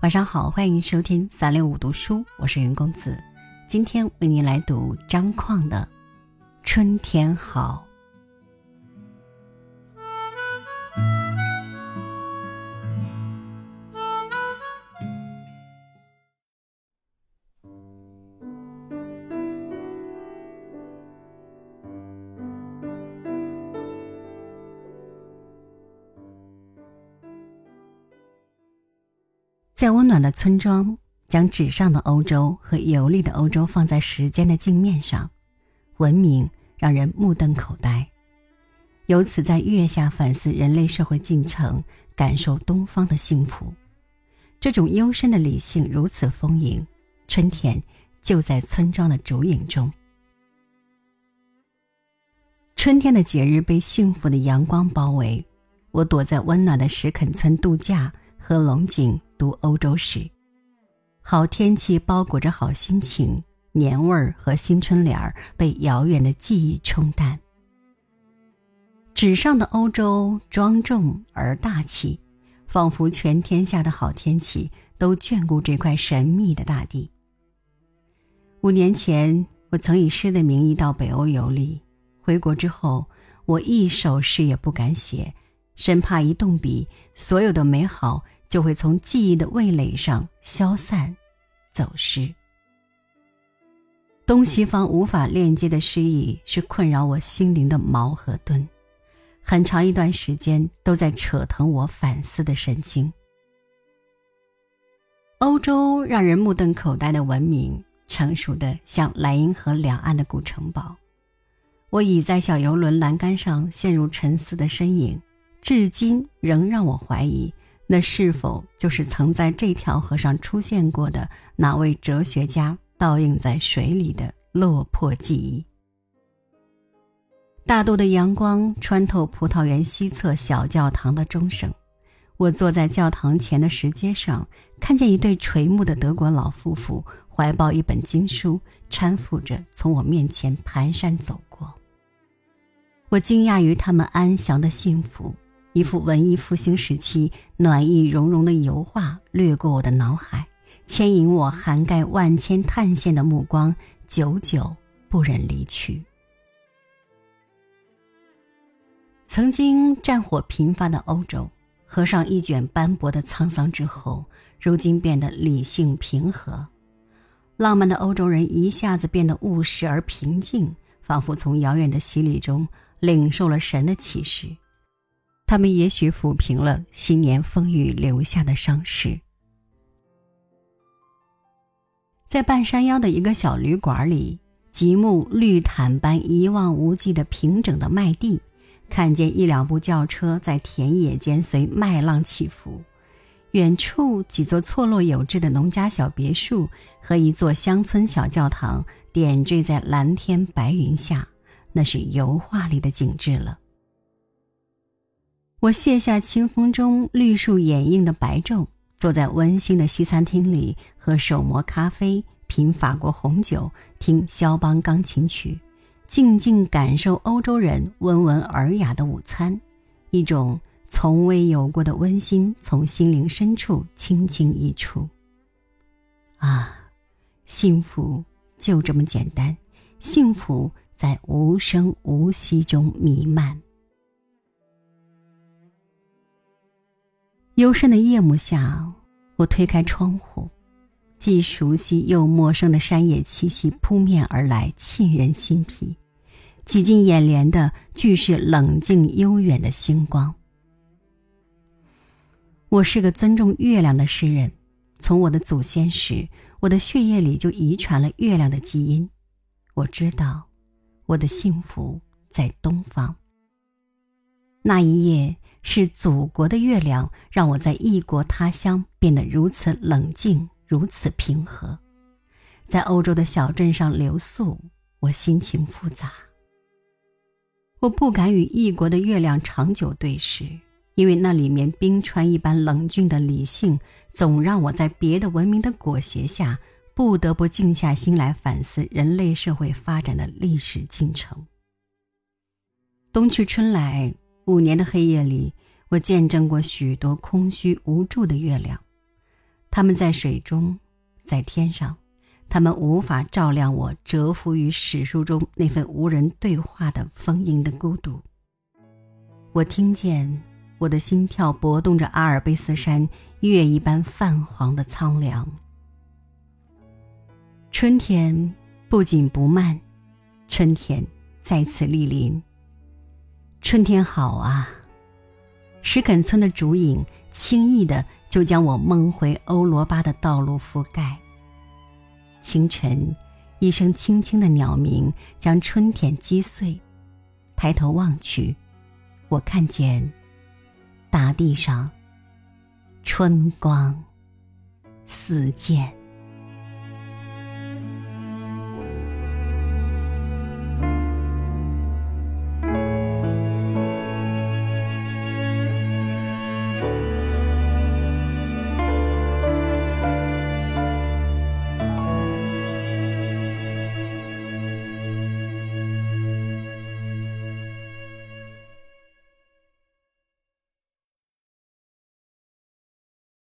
晚上好，欢迎收听三六五读书，我是云公子，今天为您来读张况的《春天好》。在温暖的村庄，将纸上的欧洲和游历的欧洲放在时间的镜面上，文明让人目瞪口呆。由此在月下反思人类社会进程，感受东方的幸福。这种幽深的理性如此丰盈，春天就在村庄的竹影中。春天的节日被幸福的阳光包围，我躲在温暖的石垦村度假。喝龙井，读欧洲史。好天气包裹着好心情，年味儿和新春联儿被遥远的记忆冲淡。纸上的欧洲庄重而大气，仿佛全天下的好天气都眷顾这块神秘的大地。五年前，我曾以诗的名义到北欧游历，回国之后，我一首诗也不敢写。生怕一动笔，所有的美好就会从记忆的味蕾上消散、走失。东西方无法链接的诗意，是困扰我心灵的矛和盾，很长一段时间都在扯疼我反思的神经。欧洲让人目瞪口呆的文明，成熟的像莱茵河两岸的古城堡。我倚在小游轮栏杆上，陷入沉思的身影。至今仍让我怀疑，那是否就是曾在这条河上出现过的哪位哲学家倒映在水里的落魄记忆？大度的阳光穿透葡萄园西侧小教堂的钟声，我坐在教堂前的石阶上，看见一对垂暮的德国老夫妇怀抱一本经书，搀扶着从我面前蹒跚走过。我惊讶于他们安详的幸福。一幅文艺复兴时期暖意融融的油画掠过我的脑海，牵引我涵盖万千探险的目光，久久不忍离去。曾经战火频发的欧洲，合上一卷斑驳的沧桑之后，如今变得理性平和。浪漫的欧洲人一下子变得务实而平静，仿佛从遥远的洗礼中领受了神的启示。他们也许抚平了新年风雨留下的伤势。在半山腰的一个小旅馆里，极目绿毯般一望无际的平整的麦地，看见一两部轿车在田野间随麦浪起伏，远处几座错落有致的农家小别墅和一座乡村小教堂点缀在蓝天白云下，那是油画里的景致了。我卸下清风中绿树掩映的白昼，坐在温馨的西餐厅里，喝手磨咖啡，品法国红酒，听肖邦钢琴曲，静静感受欧洲人温文尔雅的午餐，一种从未有过的温馨从心灵深处轻轻溢出。啊，幸福就这么简单，幸福在无声无息中弥漫。幽深的夜幕下，我推开窗户，既熟悉又陌生的山野气息扑面而来，沁人心脾。挤进眼帘的，俱是冷静悠远的星光。我是个尊重月亮的诗人，从我的祖先时，我的血液里就遗传了月亮的基因。我知道，我的幸福在东方。那一夜。是祖国的月亮让我在异国他乡变得如此冷静，如此平和。在欧洲的小镇上留宿，我心情复杂。我不敢与异国的月亮长久对视，因为那里面冰川一般冷峻的理性，总让我在别的文明的裹挟下，不得不静下心来反思人类社会发展的历史进程。冬去春来。五年的黑夜里，我见证过许多空虚无助的月亮，它们在水中，在天上，它们无法照亮我蛰伏于史书中那份无人对话的丰盈的孤独。我听见我的心跳搏动着阿尔卑斯山月一般泛黄的苍凉。春天不紧不慢，春天再次莅临。春天好啊！石垦村的竹影轻易的就将我梦回欧罗巴的道路覆盖。清晨，一声轻轻的鸟鸣将春天击碎。抬头望去，我看见大地上春光似箭。